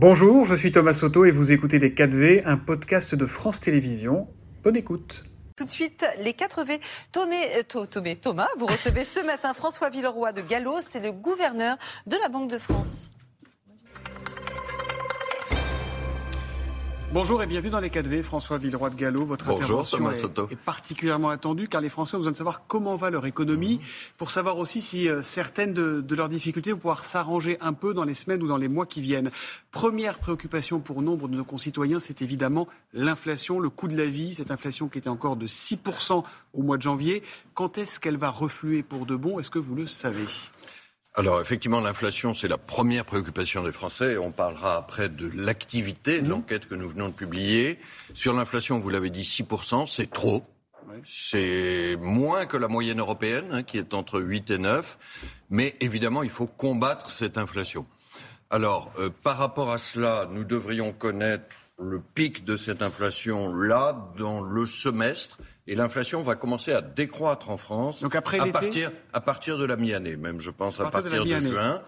Bonjour, je suis Thomas Soto et vous écoutez Les 4V, un podcast de France Télévisions. Bonne écoute. Tout de suite, les 4 V. Tomé, euh, Thomas, vous recevez ce matin François Villeroy de Gallo, c'est le gouverneur de la Banque de France. Bonjour et bienvenue dans les 4V. François Villeroy de Gallo, votre Bonjour, intervention est, est, particulièrement attendue car les Français ont besoin de savoir comment va leur économie pour savoir aussi si euh, certaines de, de, leurs difficultés vont pouvoir s'arranger un peu dans les semaines ou dans les mois qui viennent. Première préoccupation pour nombre de nos concitoyens, c'est évidemment l'inflation, le coût de la vie, cette inflation qui était encore de 6% au mois de janvier. Quand est-ce qu'elle va refluer pour de bon? Est-ce que vous le savez? Alors effectivement, l'inflation, c'est la première préoccupation des Français. On parlera après de l'activité, de mmh. l'enquête que nous venons de publier. Sur l'inflation, vous l'avez dit, 6%, c'est trop. C'est moins que la moyenne européenne, hein, qui est entre 8 et 9. Mais évidemment, il faut combattre cette inflation. Alors, euh, par rapport à cela, nous devrions connaître le pic de cette inflation là, dans le semestre et l'inflation va commencer à décroître en France Donc après à, partir, à partir de la mi-année, même je pense à partir, de, juin.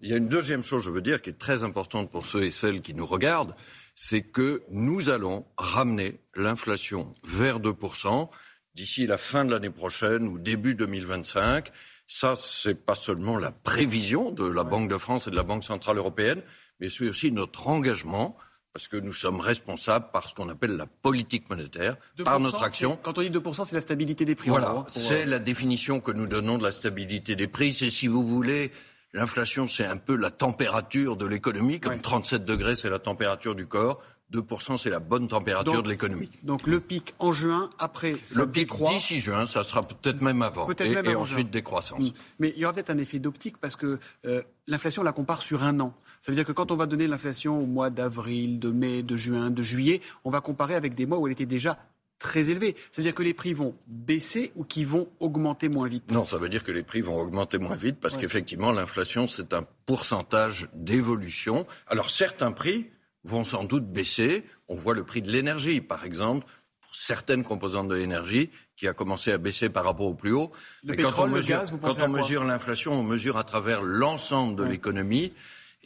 Il y a une deuxième chose, je veux dire, qui est très importante pour ceux et celles qui nous regardent, c'est que nous allons ramener l'inflation vers 2% d'ici la fin de l'année prochaine ou début 2025. Ça, c'est pas seulement la prévision de la Banque de France et de la Banque Centrale Européenne, mais c'est aussi notre engagement parce que nous sommes responsables par ce qu'on appelle la politique monétaire, par notre action. Quand on dit 2%, c'est la stabilité des prix. Voilà, c'est euh, la définition que nous donnons de la stabilité des prix. C'est, si vous voulez, l'inflation, c'est un peu la température de l'économie, comme 37 degrés, c'est la température du corps. 2%, c'est la bonne température de l'économie. Donc le pic en juin, après ça Le pic d'ici juin, ça sera peut-être même avant. Peut-être même et ensuite décroissance. Mm. Mais il y aura peut-être un effet d'optique parce que euh, l'inflation, on la compare sur un an. Ça veut dire que quand on va donner l'inflation au mois d'avril, de mai, de juin, de juillet, on va comparer avec des mois où elle était déjà très élevée. Ça veut dire que les prix vont baisser ou qu'ils vont augmenter moins vite? Non, ça veut dire que les prix vont augmenter moins vite parce qu'effectivement, l'inflation, c'est un pourcentage d'évolution. Alors certains prix vont sans doute baisser. On voit le prix de l'énergie, par exemple, pour certaines composantes de l'énergie, qui a commencé à baisser par rapport au plus haut. Le pétrole, quand on mesure, le gaz, vous quand on mesure l'inflation, on mesure à travers l'ensemble de l'économie.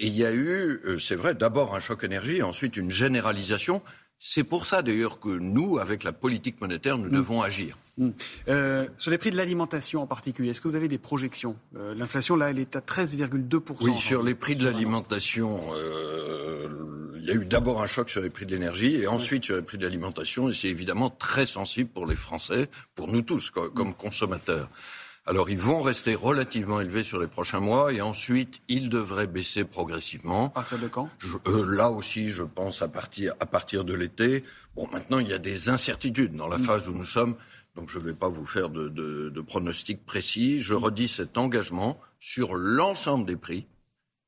Et il y a eu, euh, c'est vrai, d'abord un choc énergie, ensuite une généralisation. C'est pour ça d'ailleurs que nous, avec la politique monétaire, nous mm. devons agir. Mm. Euh, sur les prix de l'alimentation en particulier, est-ce que vous avez des projections? Euh, L'inflation, là, elle est à 13,2%. Oui, sur les prix de l'alimentation, euh, il y a eu d'abord un choc sur les prix de l'énergie et ensuite sur les prix de l'alimentation. Et c'est évidemment très sensible pour les Français, pour nous tous, comme consommateurs. Alors, ils vont rester relativement élevés sur les prochains mois et ensuite, ils devraient baisser progressivement. À partir de quand? Là aussi, je pense à partir, à partir de l'été. Bon, maintenant, il y a des incertitudes dans la mm. phase où nous sommes. Donc je ne vais pas vous faire de, de, pronostics précis. Je redis cet engagement sur l'ensemble des prix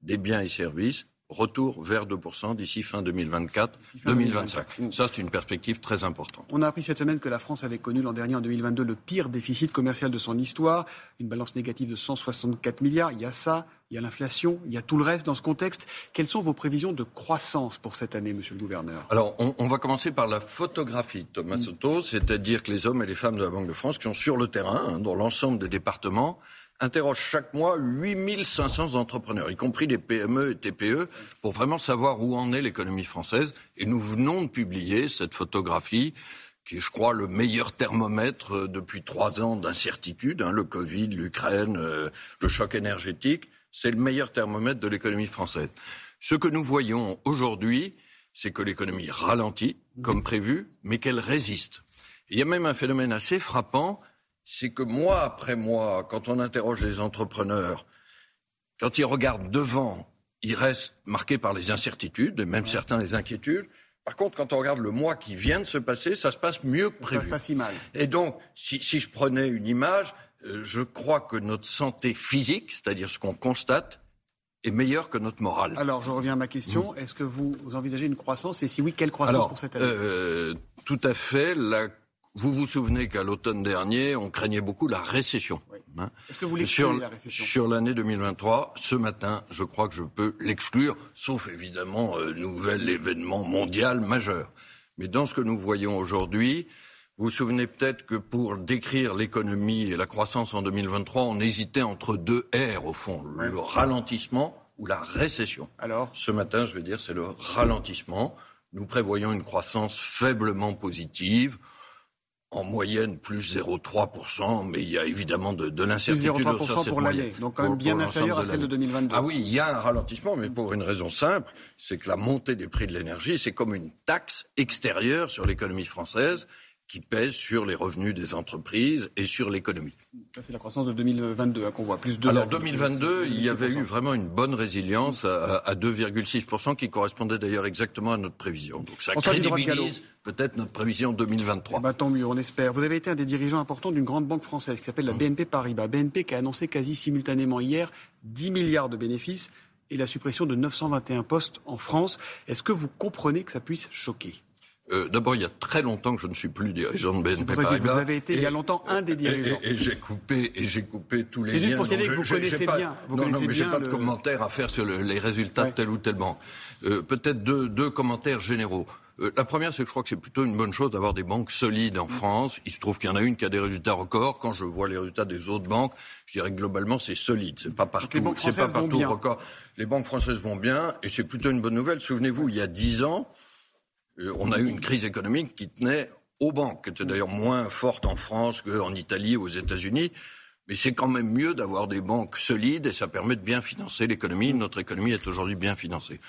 des biens et services retour vers 2% d'ici fin 2024-2025. Ça, c'est une perspective très importante. On a appris cette semaine que la France avait connu l'an dernier, en 2022, le pire déficit commercial de son histoire, une balance négative de 164 milliards. Il y a ça, il y a l'inflation, il y a tout le reste dans ce contexte. Quelles sont vos prévisions de croissance pour cette année, monsieur le gouverneur? Alors, on, va commencer par la photographie, Thomas mm. Soto, c'est-à-dire que les hommes et les femmes de la Banque de France qui sont sur le terrain, hein, dans l'ensemble des départements, interroge chaque mois 8500 entrepreneurs, y compris des PME et TPE, pour vraiment savoir où en est l'économie française. Et nous venons de publier cette photographie qui est, je crois, le meilleur thermomètre euh, depuis trois ans d'incertitude. Hein, le Covid, l'Ukraine, euh, le choc énergétique, c'est le meilleur thermomètre de l'économie française. Ce que nous voyons aujourd'hui, c'est que l'économie ralentit, comme prévu, mais qu'elle résiste. il y a même un phénomène assez frappant, c'est que mois après mois, quand on interroge les entrepreneurs, quand ils regardent devant, ils restent marqués par les incertitudes, et même certains les inquiétudes. Par contre, quand on regarde le mois qui vient de se passer, ça se passe mieux que prévu. Ça se passe pas si mal. Et donc, si, si je prenais une image, je crois que notre santé physique, c'est-à-dire ce qu'on constate, est meilleure que notre morale. Alors, je reviens à ma question. Mm. Est-ce que vous, envisagez une croissance Et si oui, quelle croissance pour cette année? euh, Tout à fait. La vous vous souvenez qu'à l'automne dernier, on craignait beaucoup la récession. Hein. Est-ce que vous sur, la récession? Sur l'année 2023, ce matin, je crois que je peux l'exclure, sauf évidemment euh, nouvel événement mondial majeur. Mais dans ce que nous voyons aujourd'hui, vous vous souvenez peut-être que pour décrire l'économie et la croissance en 2023, on hésitait entre deux R au fond, le ralentissement ou la récession. Alors Ce matin, je vais dire, c'est le ralentissement. Nous prévoyons une croissance faiblement positive en moyenne plus 0,3%, mais il y a évidemment de, de l'incertitude. Plus 0,3% pour l'année, donc quand même bien inférieur à celle de 2022. Ah oui, il y a un ralentissement, mais pour une raison simple, c'est que la montée des prix de l'énergie, c'est comme une taxe extérieure sur l'économie française qui pèse sur les revenus des entreprises et sur l'économie. c'est la croissance de 2022 hein, qu'on voit, plus de... Alors 2022, il y avait eu vraiment une bonne résilience à, à 2,6%, qui correspondait d'ailleurs exactement à notre prévision. Donc ça crédibilise peut-être notre prévision 2023. Eh ben, tant mieux, on espère. Vous avez été un des dirigeants importants d'une grande banque française qui s'appelle la BNP Paribas. BNP qui a annoncé quasi simultanément hier 10 milliards de bénéfices et la suppression de 921 postes en France. Est-ce que vous comprenez que ça puisse choquer? Euh, D'abord, il y a très longtemps que je ne suis plus dirigeant de BNP Paribas. Vous avez été il y a longtemps un des dirigeants. Et, j'ai coupé et j'ai coupé tous les. C'est juste pour signaler que vous connaissez bien. Vous non, non, mais j'ai pas de commentaires à faire sur le, les résultats de telle ou telle banque. Euh, Peut-être deux, deux commentaires généraux. Euh, la première, c'est que je crois que c'est plutôt une bonne chose d'avoir des banques solides en France. Il se trouve qu'il y en a une qui a des résultats records. Quand je vois les résultats des autres banques, je dirais que globalement c'est solide. C'est pas partout, c'est pas partout record. Les banques françaises vont bien et c'est plutôt une bonne nouvelle. Souvenez-vous, il y a dix ans, on a eu une crise économique qui tenait aux banques, qui était d'ailleurs moins forte en France qu'en Italie ou aux États-Unis. Mais c'est quand même mieux d'avoir des banques solides et ça permet de bien financer l'économie. Notre économie est aujourd'hui bien financée.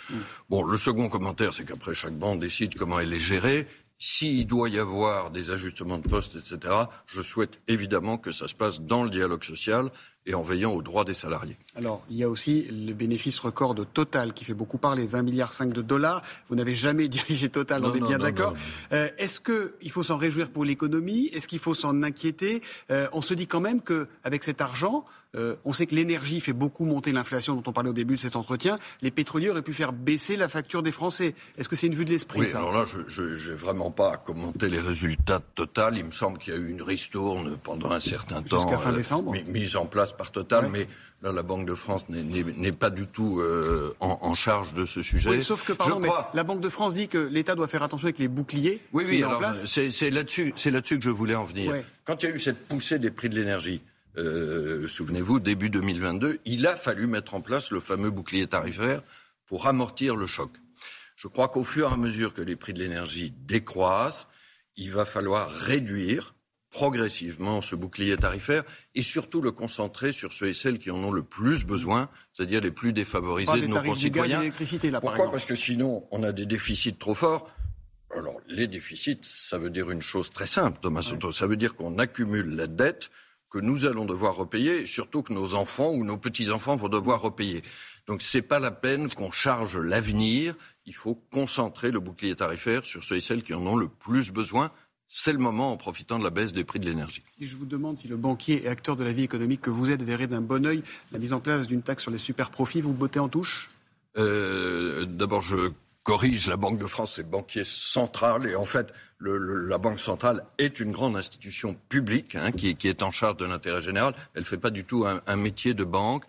Bon, le second commentaire, c'est qu'après chaque banque décide comment elle est gérée. S'il doit y avoir des ajustements de postes, etc., je souhaite évidemment que ça se passe dans le dialogue social et en veillant aux droits des salariés. Alors, il y a aussi le bénéfice record de Total qui fait beaucoup parler, 20 milliards 5 de dollars. Vous n'avez jamais dirigé Total, on est bien d'accord. Euh, Est-ce qu'il faut s'en réjouir pour l'économie? Est-ce qu'il faut s'en inquiéter? Euh, On se dit quand même qu'avec cet argent, euh, on sait que l'énergie fait beaucoup monter l'inflation dont on parlait au début de cet entretien. Les pétroliers auraient pu faire baisser la facture des Français. Est-ce que c'est une vue de l'esprit oui, alors là, je n'ai vraiment pas à commenter les résultats de Total. Il me semble qu'il y a eu une ristourne pendant un certain temps. Jusqu'à fin euh, décembre Mise en place par Total, ouais. mais là, la Banque de France n'est pas du tout euh, en, en, charge de ce sujet. Oui, sauf que, pardon, mais crois... la Banque de France dit que l'État doit faire attention avec les boucliers. Oui, oui, alors c'est là-dessus là que je voulais en venir. Ouais. Quand il y a eu cette poussée des prix de l'énergie, euh, souvenez-vous, début 2022, il a fallu mettre en place le fameux bouclier tarifaire pour amortir le choc. Je crois qu'au fur et à mesure que les prix de l'énergie décroissent, il va falloir réduire progressivement ce bouclier tarifaire et surtout le concentrer sur ceux et celles qui en ont le plus besoin, c'est-à-dire les plus défavorisés de nos concitoyens. Là, Pourquoi? Parce que sinon, on a des déficits trop forts. Alors, les déficits, ça veut dire une chose très simple, Thomas Soto. Ouais. Ça veut dire qu'on accumule la dette que nous allons devoir repayer, surtout que nos enfants ou nos petits-enfants vont devoir repayer. Donc ce n'est pas la peine qu'on charge l'avenir, il faut concentrer le bouclier tarifaire sur ceux et celles qui en ont le plus besoin. C'est le moment en profitant de la baisse des prix de l'énergie. Si je vous demande si le banquier et acteur de la vie économique que vous êtes verrait d'un bon oeil la mise en place d'une taxe sur les super profits, vous bottez en touche? Euh, D'abord, je corrige, la Banque de France, c'est banquier central et en fait, le, le, la Banque centrale est une grande institution publique hein, qui, qui, est en charge de l'intérêt général. Elle ne fait pas du tout un, un, métier de banque.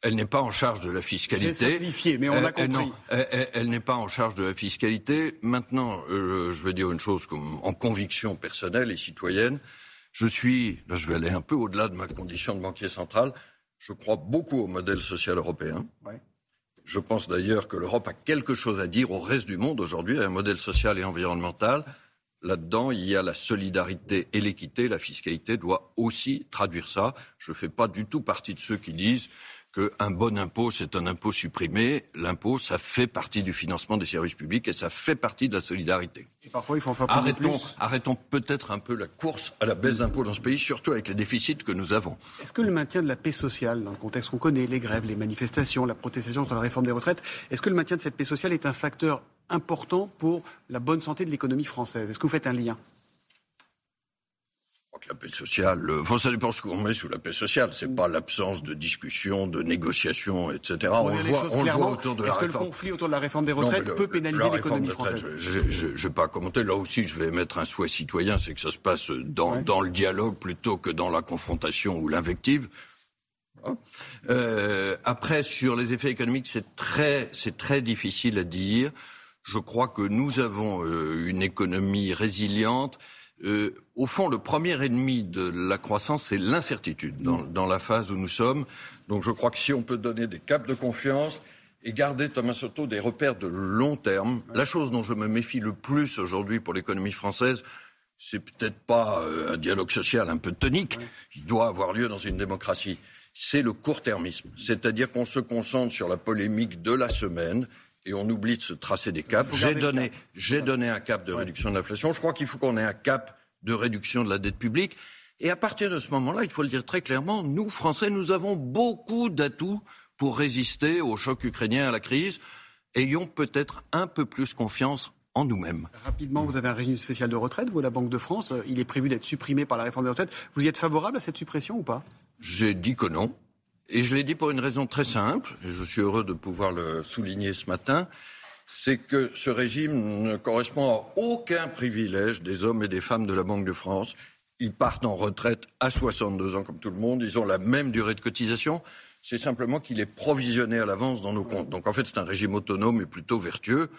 Elle n'est pas en charge de la fiscalité. C'est simplifié, mais on a compris. Elle, non, elle, elle n'est pas en charge de la fiscalité. Maintenant, euh, je vais dire une chose comme, en conviction personnelle et citoyenne. Je suis, là je vais aller un peu au-delà de ma condition de banquier central, je crois beaucoup au modèle social européen. Ouais. Je pense d'ailleurs que l'Europe a quelque chose à dire au reste du monde aujourd'hui, un modèle social et environnemental. Là-dedans, il y a la solidarité et l'équité. La fiscalité doit aussi traduire ça. Je ne fais pas du tout partie de ceux qui disent qu'un bon impôt, c'est un impôt supprimé. L'impôt, ça fait partie du financement des services publics et ça fait partie de la solidarité. Et parfois, il faut en faire arrêtons, plus. Arrêtons peut-être un peu la course à la baisse d'impôts dans ce pays, surtout avec les déficits que nous avons. Est-ce que le maintien de la paix sociale, dans le contexte qu'on connaît, les grèves, les manifestations, la protestation sur la réforme des retraites, est-ce que le maintien de cette paix sociale est un facteur important pour la bonne santé de l'économie française? Est-ce que vous faites un lien? La paix sociale, enfin, ça dépend ce qu'on met sous la paix sociale. C'est pas l'absence de discussion, de négociation, etc. on, le voit, on le voit autour de la Est-ce que le conflit autour de la réforme des retraites non, le, peut pénaliser l'économie française? Je n'ai pas commenté. Là aussi, je vais mettre un souhait citoyen, c'est que ça se passe dans, ouais. dans, le dialogue plutôt que dans la confrontation ou l'invective. Euh, après, sur les effets économiques, c'est très, c'est très difficile à dire. Je crois que nous avons euh, une économie résiliente euh, au fond, le premier ennemi de la croissance, c'est l'incertitude dans, dans, la phase où nous sommes. Donc je crois que si on peut donner des caps de confiance, et garder, Thomas Soto, des repères de long terme. La chose dont je me méfie le plus aujourd'hui pour l'économie française, c'est peut-être pas euh, un dialogue social un peu tonique, il doit avoir lieu dans une démocratie. C'est le court-termisme, c'est-à-dire qu'on se concentre sur la polémique de la semaine et on oublie de se tracer des caps. J'ai donné, j'ai donné un cap de réduction de l'inflation. Je crois qu'il faut qu'on ait un cap de réduction de la dette publique. Et à partir de ce moment-là, il faut le dire très clairement, nous, Français, nous avons beaucoup d'atouts pour résister au choc ukrainien, à la crise. Ayons peut-être un peu plus confiance en nous-mêmes. Rapidement, vous avez un régime spécial de retraite, vous, la Banque de France. Il est prévu d'être supprimé par la réforme des retraites. Vous y êtes favorable à cette suppression ou pas? J'ai dit que non. Et je l'ai dit pour une raison très simple, et je suis heureux de pouvoir le souligner ce matin, c'est que ce régime ne correspond à aucun privilège des hommes et des femmes de la Banque de France. Ils partent en retraite à 62 ans comme tout le monde, ils ont la même durée de cotisation c'est simplement qu'il est provisionné à l'avance dans nos comptes. Donc en fait, c'est un régime autonome et plutôt vertueux.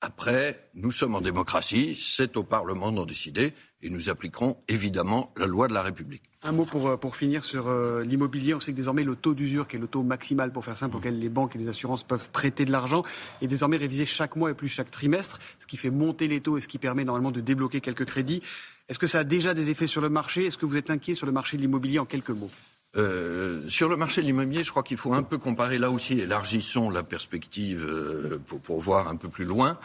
Après, nous sommes en démocratie, c'est au Parlement d'en décider et nous appliquerons évidemment la loi de la République. Un mot pour, euh, pour finir sur euh, l'immobilier. On sait que désormais le taux d'usure, qui est le taux maximal pour faire simple, auquel les banques et les assurances peuvent prêter de l'argent, est désormais révisé chaque mois et plus chaque trimestre, ce qui fait monter les taux et ce qui permet normalement de débloquer quelques crédits. Est-ce que ça a déjà des effets sur le marché? Est-ce que vous êtes inquiet sur le marché de l'immobilier en quelques mots? Euh, sur le marché de l'immobilier, je crois qu'il faut un peu comparer là aussi, élargissons la perspective pour, voir un peu plus loin.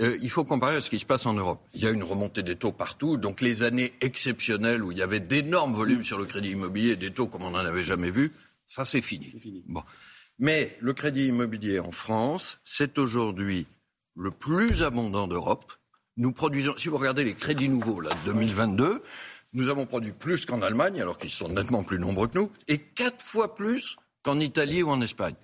Euh, il faut comparer à ce qui se passe en Europe. Il y a une remontée des taux partout, donc les années exceptionnelles où il y avait d'énormes volumes sur le crédit immobilier, des taux comme on n'en avait jamais vu, ça c'est fini. fini. Bon. Mais le crédit immobilier en France, c'est aujourd'hui le plus abondant d'Europe. Nous produisons, si vous regardez les crédits nouveaux là, de 2022, nous avons produit plus qu'en Allemagne, alors qu'ils sont nettement plus nombreux que nous, et quatre fois plus qu'en Italie ou en Espagne.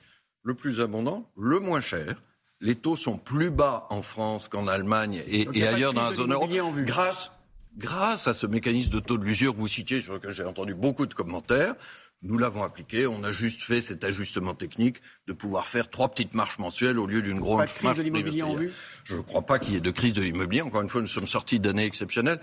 Le plus abondant, le moins cher. Les taux sont plus bas en France qu'en Allemagne et, ailleurs dans la zone euro. Grâce, grâce à ce mécanisme de taux de l'usure que vous citiez, sur lequel j'ai entendu beaucoup de commentaires, nous l'avons appliqué. On a juste fait cet ajustement technique de pouvoir faire trois petites marches mensuelles au lieu d'une grosse marche. Pas de crise de l'immobilier en vue Je ne crois pas qu'il y ait de crise de l'immobilier. Encore une fois, nous sommes sortis d'années exceptionnelles.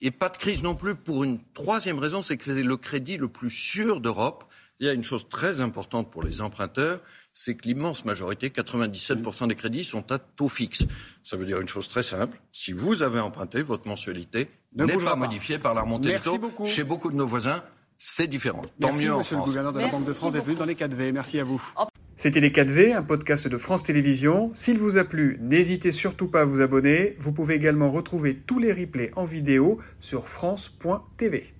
Et pas de crise non plus pour une troisième raison, c'est que c'est le crédit le plus sûr d'Europe. Il y a une chose très importante pour les emprunteurs, c'est que l'immense majorité, 97% des crédits, sont à taux fixe. Ça veut dire une chose très simple. Si vous avez emprunté, votre mensualité n'est pas, modifiée par la remontée des taux. Beaucoup. Chez beaucoup de nos voisins, c'est différent. Tant mieux en monsieur le gouverneur de la Banque de France d'être venu dans les 4V. Merci à vous. C'était Les 4V, un podcast de France Télévisions. S'il vous a plu, n'hésitez surtout pas à vous abonner. Vous pouvez également retrouver tous les replays en vidéo sur France.tv.